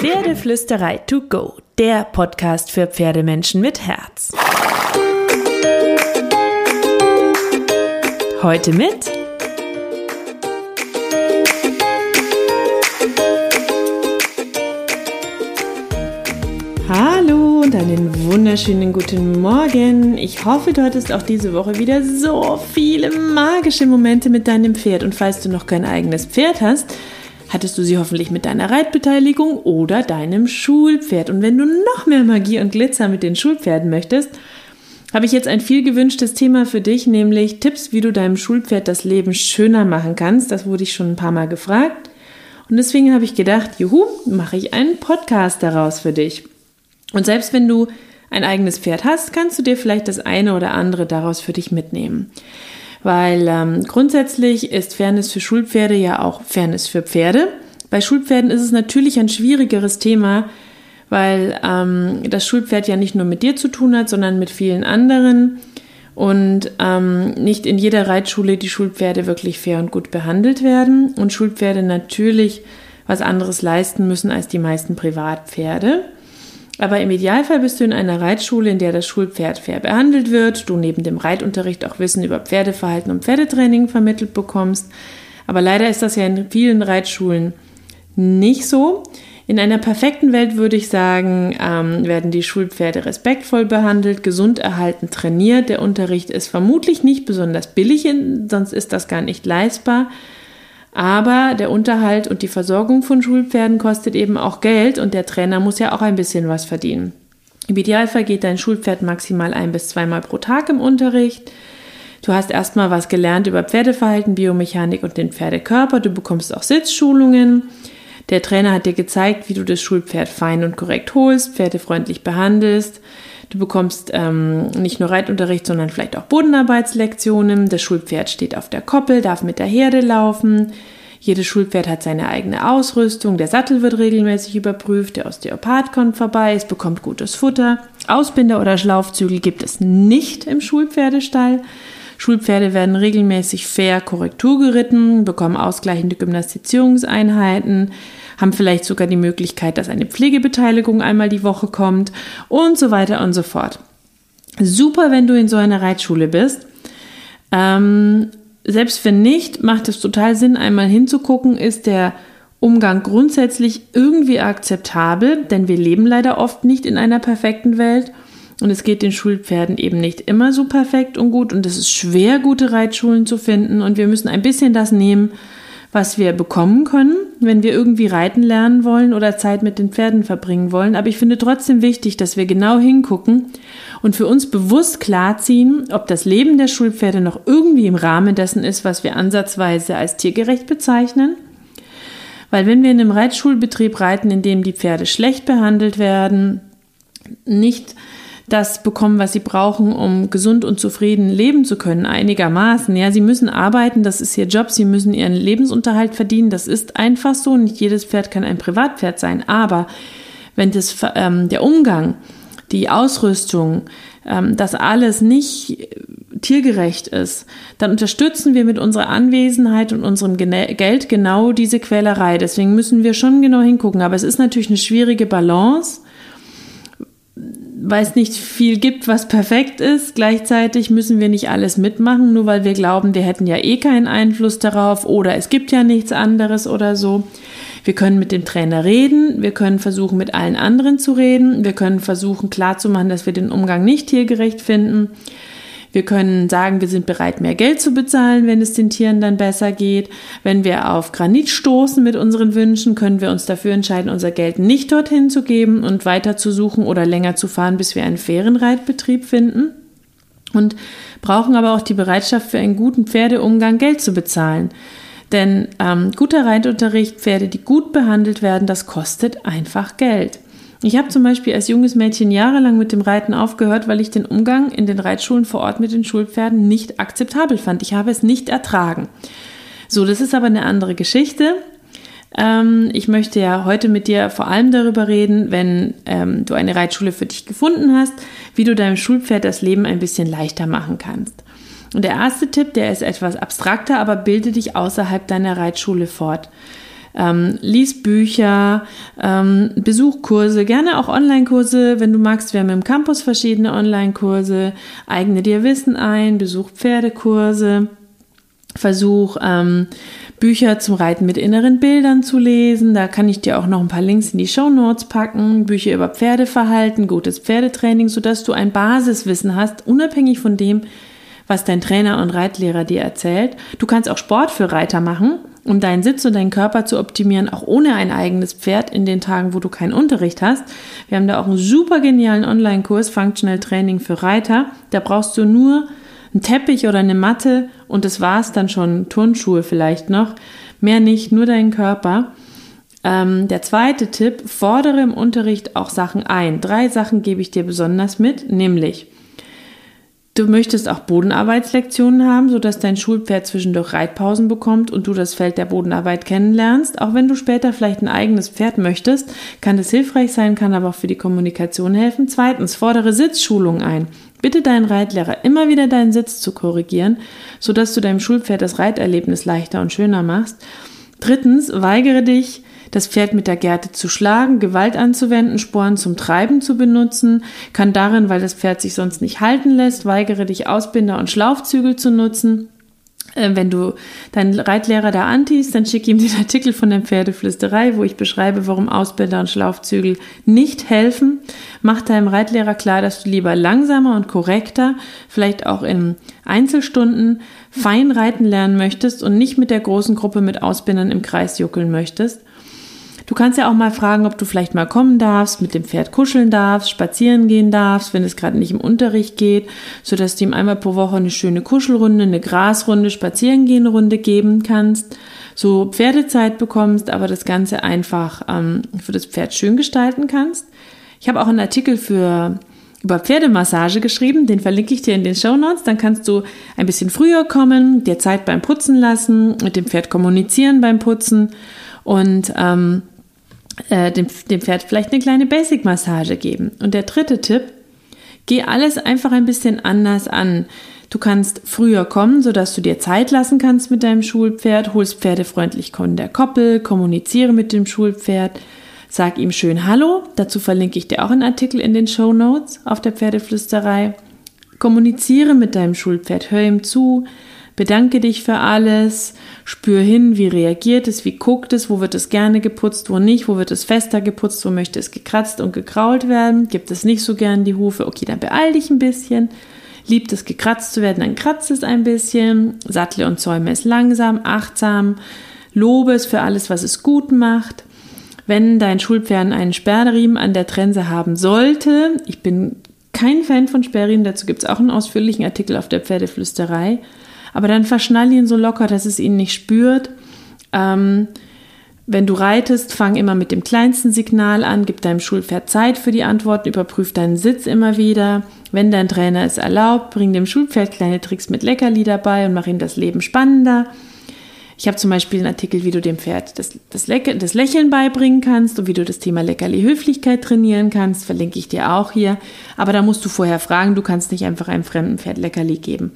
Pferdeflüsterei to go, der Podcast für Pferdemenschen mit Herz. Heute mit Hallo und einen wunderschönen guten Morgen. Ich hoffe, du hattest auch diese Woche wieder so viele magische Momente mit deinem Pferd. Und falls du noch kein eigenes Pferd hast, hattest du sie hoffentlich mit deiner Reitbeteiligung oder deinem Schulpferd. Und wenn du noch mehr Magie und Glitzer mit den Schulpferden möchtest, habe ich jetzt ein viel gewünschtes Thema für dich, nämlich Tipps, wie du deinem Schulpferd das Leben schöner machen kannst. Das wurde ich schon ein paar Mal gefragt. Und deswegen habe ich gedacht, juhu, mache ich einen Podcast daraus für dich. Und selbst wenn du ein eigenes Pferd hast, kannst du dir vielleicht das eine oder andere daraus für dich mitnehmen. Weil ähm, grundsätzlich ist Fairness für Schulpferde ja auch Fairness für Pferde. Bei Schulpferden ist es natürlich ein schwierigeres Thema, weil ähm, das Schulpferd ja nicht nur mit dir zu tun hat, sondern mit vielen anderen und ähm, nicht in jeder Reitschule die Schulpferde wirklich fair und gut behandelt werden und Schulpferde natürlich was anderes leisten müssen als die meisten Privatpferde. Aber im Idealfall bist du in einer Reitschule, in der das Schulpferd fair behandelt wird, du neben dem Reitunterricht auch Wissen über Pferdeverhalten und Pferdetraining vermittelt bekommst. Aber leider ist das ja in vielen Reitschulen nicht so. In einer perfekten Welt würde ich sagen, ähm, werden die Schulpferde respektvoll behandelt, gesund erhalten, trainiert. Der Unterricht ist vermutlich nicht besonders billig, sonst ist das gar nicht leistbar. Aber der Unterhalt und die Versorgung von Schulpferden kostet eben auch Geld und der Trainer muss ja auch ein bisschen was verdienen. Im Idealfall geht dein Schulpferd maximal ein bis zweimal pro Tag im Unterricht. Du hast erstmal was gelernt über Pferdeverhalten, Biomechanik und den Pferdekörper. Du bekommst auch Sitzschulungen. Der Trainer hat dir gezeigt, wie du das Schulpferd fein und korrekt holst, pferdefreundlich behandelst. Du bekommst ähm, nicht nur Reitunterricht, sondern vielleicht auch Bodenarbeitslektionen. Das Schulpferd steht auf der Koppel, darf mit der Herde laufen. Jedes Schulpferd hat seine eigene Ausrüstung. Der Sattel wird regelmäßig überprüft. Der Osteopath kommt vorbei. Es bekommt gutes Futter. Ausbinder oder Schlaufzügel gibt es nicht im Schulpferdestall. Schulpferde werden regelmäßig fair Korrektur geritten, bekommen ausgleichende Gymnastizierungseinheiten haben vielleicht sogar die Möglichkeit, dass eine Pflegebeteiligung einmal die Woche kommt und so weiter und so fort. Super, wenn du in so einer Reitschule bist. Ähm, selbst wenn nicht, macht es total Sinn, einmal hinzugucken, ist der Umgang grundsätzlich irgendwie akzeptabel, denn wir leben leider oft nicht in einer perfekten Welt und es geht den Schulpferden eben nicht immer so perfekt und gut und es ist schwer, gute Reitschulen zu finden und wir müssen ein bisschen das nehmen, was wir bekommen können, wenn wir irgendwie reiten lernen wollen oder Zeit mit den Pferden verbringen wollen. Aber ich finde trotzdem wichtig, dass wir genau hingucken und für uns bewusst klarziehen, ob das Leben der Schulpferde noch irgendwie im Rahmen dessen ist, was wir ansatzweise als tiergerecht bezeichnen. Weil wenn wir in einem Reitschulbetrieb reiten, in dem die Pferde schlecht behandelt werden, nicht das bekommen, was sie brauchen, um gesund und zufrieden leben zu können, einigermaßen. Ja, sie müssen arbeiten, das ist ihr Job, sie müssen ihren Lebensunterhalt verdienen, das ist einfach so. Nicht jedes Pferd kann ein Privatpferd sein, aber wenn das, ähm, der Umgang, die Ausrüstung, ähm, das alles nicht tiergerecht ist, dann unterstützen wir mit unserer Anwesenheit und unserem Geld genau diese Quälerei. Deswegen müssen wir schon genau hingucken. Aber es ist natürlich eine schwierige Balance weil es nicht viel gibt, was perfekt ist. Gleichzeitig müssen wir nicht alles mitmachen, nur weil wir glauben, wir hätten ja eh keinen Einfluss darauf oder es gibt ja nichts anderes oder so. Wir können mit dem Trainer reden, wir können versuchen, mit allen anderen zu reden, wir können versuchen klarzumachen, dass wir den Umgang nicht tiergerecht finden. Wir können sagen, wir sind bereit, mehr Geld zu bezahlen, wenn es den Tieren dann besser geht. Wenn wir auf Granit stoßen mit unseren Wünschen, können wir uns dafür entscheiden, unser Geld nicht dorthin zu geben und weiter zu suchen oder länger zu fahren, bis wir einen fairen Reitbetrieb finden. Und brauchen aber auch die Bereitschaft für einen guten Pferdeumgang Geld zu bezahlen. Denn ähm, guter Reitunterricht, Pferde, die gut behandelt werden, das kostet einfach Geld. Ich habe zum Beispiel als junges Mädchen jahrelang mit dem Reiten aufgehört, weil ich den Umgang in den Reitschulen vor Ort mit den Schulpferden nicht akzeptabel fand. Ich habe es nicht ertragen. So, das ist aber eine andere Geschichte. Ähm, ich möchte ja heute mit dir vor allem darüber reden, wenn ähm, du eine Reitschule für dich gefunden hast, wie du deinem Schulpferd das Leben ein bisschen leichter machen kannst. Und der erste Tipp, der ist etwas abstrakter, aber bilde dich außerhalb deiner Reitschule fort. Ähm, lies Bücher, ähm, besuch Kurse, gerne auch Online-Kurse, wenn du magst. Wir haben im Campus verschiedene Online-Kurse. Eigne dir Wissen ein, besuch Pferdekurse. Versuch, ähm, Bücher zum Reiten mit inneren Bildern zu lesen. Da kann ich dir auch noch ein paar Links in die Show Notes packen. Bücher über Pferdeverhalten, gutes Pferdetraining, sodass du ein Basiswissen hast, unabhängig von dem, was dein Trainer und Reitlehrer dir erzählt. Du kannst auch Sport für Reiter machen, um deinen Sitz und deinen Körper zu optimieren, auch ohne ein eigenes Pferd in den Tagen, wo du keinen Unterricht hast. Wir haben da auch einen super genialen Online-Kurs Functional Training für Reiter. Da brauchst du nur einen Teppich oder eine Matte und das war's dann schon. Turnschuhe vielleicht noch. Mehr nicht, nur deinen Körper. Ähm, der zweite Tipp, fordere im Unterricht auch Sachen ein. Drei Sachen gebe ich dir besonders mit, nämlich Du möchtest auch Bodenarbeitslektionen haben, sodass dein Schulpferd zwischendurch Reitpausen bekommt und du das Feld der Bodenarbeit kennenlernst. Auch wenn du später vielleicht ein eigenes Pferd möchtest, kann das hilfreich sein, kann aber auch für die Kommunikation helfen. Zweitens, fordere Sitzschulungen ein. Bitte deinen Reitlehrer immer wieder deinen Sitz zu korrigieren, sodass du deinem Schulpferd das Reiterlebnis leichter und schöner machst. Drittens, weigere dich, das Pferd mit der Gerte zu schlagen, Gewalt anzuwenden, Sporen zum Treiben zu benutzen, kann darin, weil das Pferd sich sonst nicht halten lässt, weigere dich Ausbinder und Schlaufzügel zu nutzen. Äh, wenn du deinen Reitlehrer da antiest, dann schick ihm den Artikel von der Pferdeflüsterei, wo ich beschreibe, warum Ausbilder und Schlaufzügel nicht helfen. Mach deinem Reitlehrer klar, dass du lieber langsamer und korrekter, vielleicht auch in Einzelstunden, fein reiten lernen möchtest und nicht mit der großen Gruppe mit Ausbindern im Kreis juckeln möchtest. Du kannst ja auch mal fragen, ob du vielleicht mal kommen darfst, mit dem Pferd kuscheln darfst, spazieren gehen darfst, wenn es gerade nicht im Unterricht geht, sodass du ihm einmal pro Woche eine schöne Kuschelrunde, eine Grasrunde, Spazierengehenrunde geben kannst, so Pferdezeit bekommst, aber das Ganze einfach ähm, für das Pferd schön gestalten kannst. Ich habe auch einen Artikel für über Pferdemassage geschrieben, den verlinke ich dir in den Show Notes. Dann kannst du ein bisschen früher kommen, dir Zeit beim Putzen lassen, mit dem Pferd kommunizieren beim Putzen und ähm, äh, dem, dem Pferd vielleicht eine kleine Basic-Massage geben. Und der dritte Tipp, geh alles einfach ein bisschen anders an. Du kannst früher kommen, sodass du dir Zeit lassen kannst mit deinem Schulpferd, holst pferdefreundlich von der Koppel, kommuniziere mit dem Schulpferd, sag ihm schön Hallo. Dazu verlinke ich dir auch einen Artikel in den Show Notes auf der Pferdeflüsterei. Kommuniziere mit deinem Schulpferd, hör ihm zu, Bedanke dich für alles, spür hin, wie reagiert es, wie guckt es, wo wird es gerne geputzt, wo nicht, wo wird es fester geputzt, wo möchte es gekratzt und gekrault werden, gibt es nicht so gern die Hufe, okay, dann beeil dich ein bisschen. Liebt es gekratzt zu werden, dann kratzt es ein bisschen, sattle und zäume es langsam, achtsam, lobe es für alles, was es gut macht. Wenn dein Schulpferd einen Sperrriemen an der Trense haben sollte, ich bin kein Fan von Sperrriemen, dazu gibt es auch einen ausführlichen Artikel auf der Pferdeflüsterei, aber dann verschnall ihn so locker, dass es ihn nicht spürt. Ähm, wenn du reitest, fang immer mit dem kleinsten Signal an, gib deinem Schulpferd Zeit für die Antworten, überprüf deinen Sitz immer wieder. Wenn dein Trainer es erlaubt, bring dem Schulpferd kleine Tricks mit Leckerli dabei und mach ihm das Leben spannender. Ich habe zum Beispiel einen Artikel, wie du dem Pferd das, das, Lecke, das Lächeln beibringen kannst und wie du das Thema Leckerli Höflichkeit trainieren kannst, verlinke ich dir auch hier. Aber da musst du vorher fragen, du kannst nicht einfach einem fremden Pferd Leckerli geben.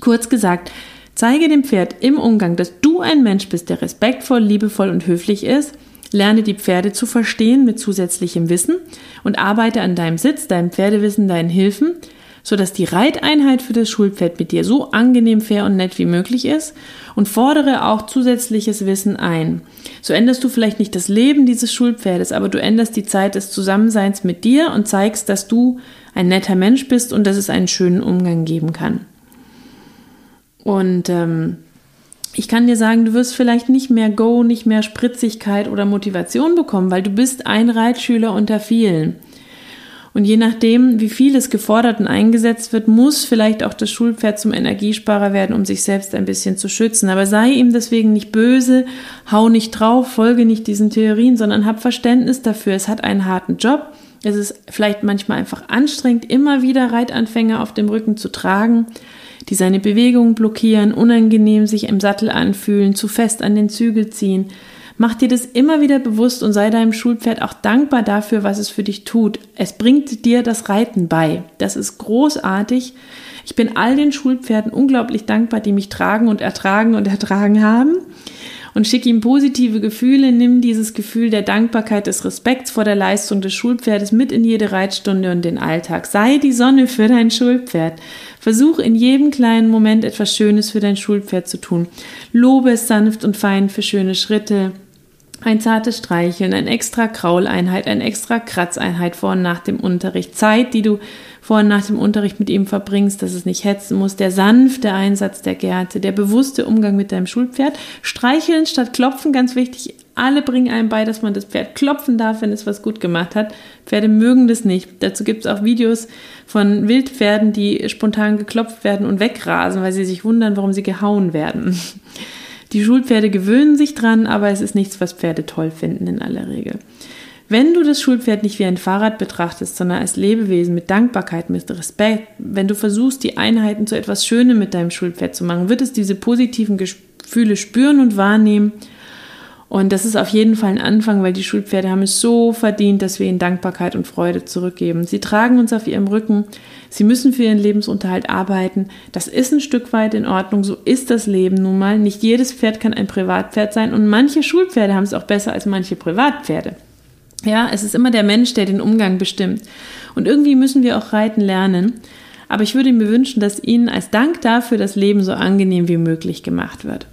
Kurz gesagt, zeige dem Pferd im Umgang, dass du ein Mensch bist, der respektvoll, liebevoll und höflich ist. Lerne die Pferde zu verstehen mit zusätzlichem Wissen und arbeite an deinem Sitz, deinem Pferdewissen, deinen Hilfen, sodass die Reiteinheit für das Schulpferd mit dir so angenehm, fair und nett wie möglich ist und fordere auch zusätzliches Wissen ein. So änderst du vielleicht nicht das Leben dieses Schulpferdes, aber du änderst die Zeit des Zusammenseins mit dir und zeigst, dass du ein netter Mensch bist und dass es einen schönen Umgang geben kann. Und ähm, ich kann dir sagen, du wirst vielleicht nicht mehr Go, nicht mehr Spritzigkeit oder Motivation bekommen, weil du bist ein Reitschüler unter vielen. Und je nachdem, wie viel es gefordert und eingesetzt wird, muss vielleicht auch das Schulpferd zum Energiesparer werden, um sich selbst ein bisschen zu schützen. Aber sei ihm deswegen nicht böse, hau nicht drauf, folge nicht diesen Theorien, sondern hab Verständnis dafür. Es hat einen harten Job. Es ist vielleicht manchmal einfach anstrengend, immer wieder Reitanfänger auf dem Rücken zu tragen die seine Bewegungen blockieren, unangenehm sich im Sattel anfühlen, zu fest an den Zügel ziehen. Mach dir das immer wieder bewusst und sei deinem Schulpferd auch dankbar dafür, was es für dich tut. Es bringt dir das Reiten bei. Das ist großartig. Ich bin all den Schulpferden unglaublich dankbar, die mich tragen und ertragen und ertragen haben. Und schick ihm positive Gefühle. Nimm dieses Gefühl der Dankbarkeit, des Respekts vor der Leistung des Schulpferdes mit in jede Reitstunde und den Alltag. Sei die Sonne für dein Schulpferd. Versuch in jedem kleinen Moment etwas Schönes für dein Schulpferd zu tun. Lobe es sanft und fein für schöne Schritte, ein zartes Streicheln, ein extra Krauleinheit, ein extra Kratzeinheit vor und nach dem Unterricht. Zeit, die du vor und nach dem Unterricht mit ihm verbringst, dass es nicht hetzen muss. Der sanfte Einsatz der Gerte, der bewusste Umgang mit deinem Schulpferd. Streicheln statt klopfen, ganz wichtig. Alle bringen einem bei, dass man das Pferd klopfen darf, wenn es was gut gemacht hat. Pferde mögen das nicht. Dazu gibt es auch Videos von Wildpferden, die spontan geklopft werden und wegrasen, weil sie sich wundern, warum sie gehauen werden. Die Schulpferde gewöhnen sich dran, aber es ist nichts, was Pferde toll finden in aller Regel. Wenn du das Schulpferd nicht wie ein Fahrrad betrachtest, sondern als Lebewesen mit Dankbarkeit, mit Respekt, wenn du versuchst, die Einheiten zu etwas Schönem mit deinem Schulpferd zu machen, wird es diese positiven Gefühle spüren und wahrnehmen und das ist auf jeden Fall ein Anfang, weil die Schulpferde haben es so verdient, dass wir ihnen Dankbarkeit und Freude zurückgeben. Sie tragen uns auf ihrem Rücken. Sie müssen für ihren Lebensunterhalt arbeiten. Das ist ein Stück weit in Ordnung. So ist das Leben nun mal. Nicht jedes Pferd kann ein Privatpferd sein und manche Schulpferde haben es auch besser als manche Privatpferde. Ja, es ist immer der Mensch, der den Umgang bestimmt. Und irgendwie müssen wir auch reiten lernen. Aber ich würde mir wünschen, dass Ihnen als Dank dafür das Leben so angenehm wie möglich gemacht wird.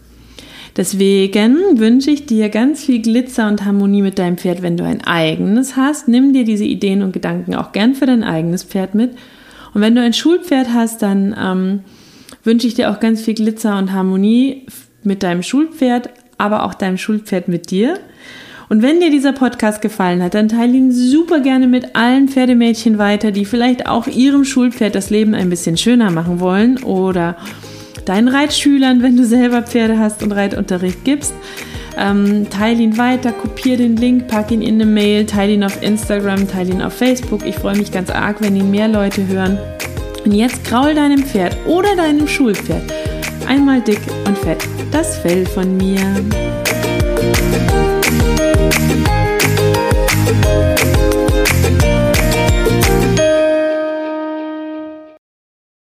Deswegen wünsche ich dir ganz viel Glitzer und Harmonie mit deinem Pferd, wenn du ein eigenes hast. Nimm dir diese Ideen und Gedanken auch gern für dein eigenes Pferd mit. Und wenn du ein Schulpferd hast, dann ähm, wünsche ich dir auch ganz viel Glitzer und Harmonie mit deinem Schulpferd, aber auch deinem Schulpferd mit dir. Und wenn dir dieser Podcast gefallen hat, dann teile ihn super gerne mit allen Pferdemädchen weiter, die vielleicht auch ihrem Schulpferd das Leben ein bisschen schöner machen wollen oder deinen Reitschülern, wenn du selber Pferde hast und Reitunterricht gibst. Ähm, teile ihn weiter, kopiere den Link, pack ihn in eine Mail, teile ihn auf Instagram, teile ihn auf Facebook. Ich freue mich ganz arg, wenn ihn mehr Leute hören. Und jetzt kraul deinem Pferd oder deinem Schulpferd einmal dick und fett das Fell von mir. thank you